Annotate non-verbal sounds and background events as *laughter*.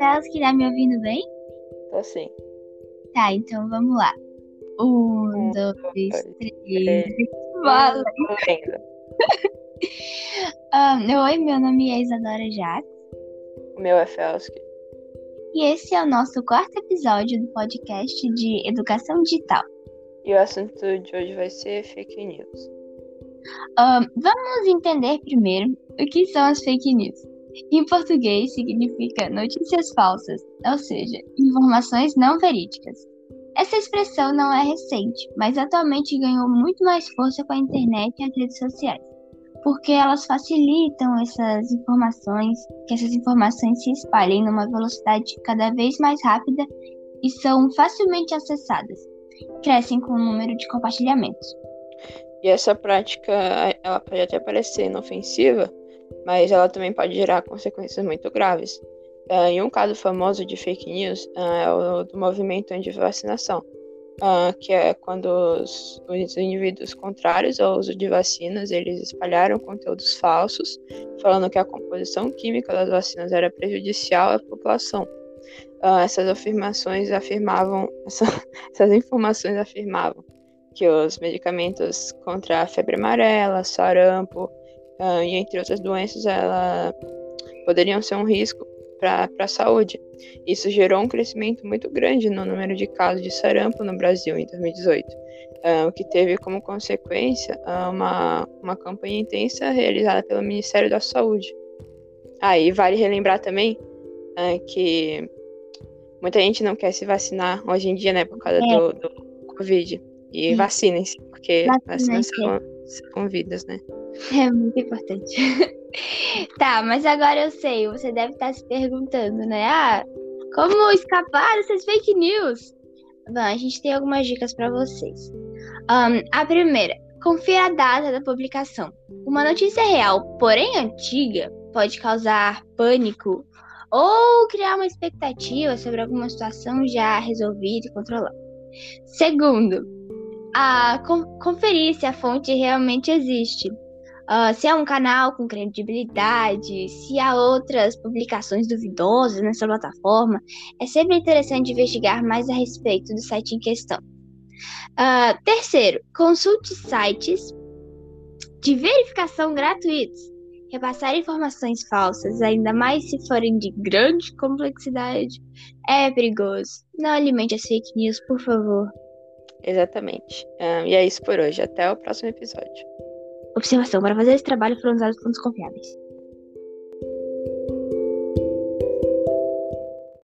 Elas que tá me ouvindo bem? Tô sim. Tá, então vamos lá. Um, Um, dois, dois, três. três. *laughs* Fala. Lendo. Ah, oi, meu nome é Isadora Jacques O meu é Felski. e esse é o nosso quarto episódio do podcast de Educação Digital. E o assunto de hoje vai ser fake news. Ah, vamos entender primeiro o que são as fake news. Em português, significa notícias falsas, ou seja, informações não verídicas. Essa expressão não é recente, mas atualmente ganhou muito mais força com a internet e as redes sociais, porque elas facilitam essas informações, que essas informações se espalhem numa velocidade cada vez mais rápida e são facilmente acessadas. Crescem com o número de compartilhamentos. E essa prática, ela pode até parecer inofensiva, mas ela também pode gerar consequências muito graves. Ah, em um caso famoso de fake news ah, é o do movimento anti-vacinação, ah, que é quando os, os indivíduos contrários ao uso de vacinas, eles espalharam conteúdos falsos, falando que a composição química das vacinas era prejudicial à população. Essas afirmações afirmavam, *laughs* essa- essas informações afirmavam que os medicamentos contra a febre amarela, sarampo ah, e entre outras doenças, ela poderiam ser um risco para a saúde. Isso gerou um crescimento muito grande no número de casos de sarampo no Brasil em 2018, ah, o que teve como consequência ah, uma, uma campanha intensa realizada pelo Ministério da Saúde. Aí vale relembrar também ah, que muita gente não quer se vacinar hoje em dia, né, por causa É. do, do Covid. E vacinem-se, porque Vacinem-se. salvam, salvam vidas, né? É muito importante. *laughs* tá, mas agora eu sei, você deve estar se perguntando, né? Ah, como escapar dessas fake news? Bom, a gente tem algumas dicas para vocês. Ahn, a primeira, confira a data da publicação. Uma notícia real, porém antiga, pode causar pânico ou criar uma expectativa sobre alguma situação já resolvida e controlada. Segundo, a con- conferir se a fonte realmente existe. Ah, se é um canal com credibilidade, se há outras publicações duvidosas nessa plataforma, é sempre interessante investigar mais a respeito do site em questão. Ah, terceiro, consulte sites de verificação gratuitos. Repassar informações falsas, ainda mais se forem de grande complexidade, é perigoso. Não alimente as fake news, por favor. Exatamente. Ah, e é isso por hoje. Até o próximo episódio. Observação: para fazer esse trabalho foram usados fontes confiáveis.